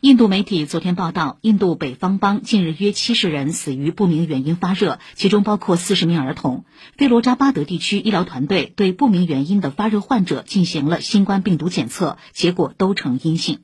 印度媒体昨天报道，印度北方邦近日约七十人死于不明原因发热，其中包括四十名儿童。费罗扎巴德地区医疗团队对不明原因的发热患者进行了新冠病毒检测，结果都呈阴性。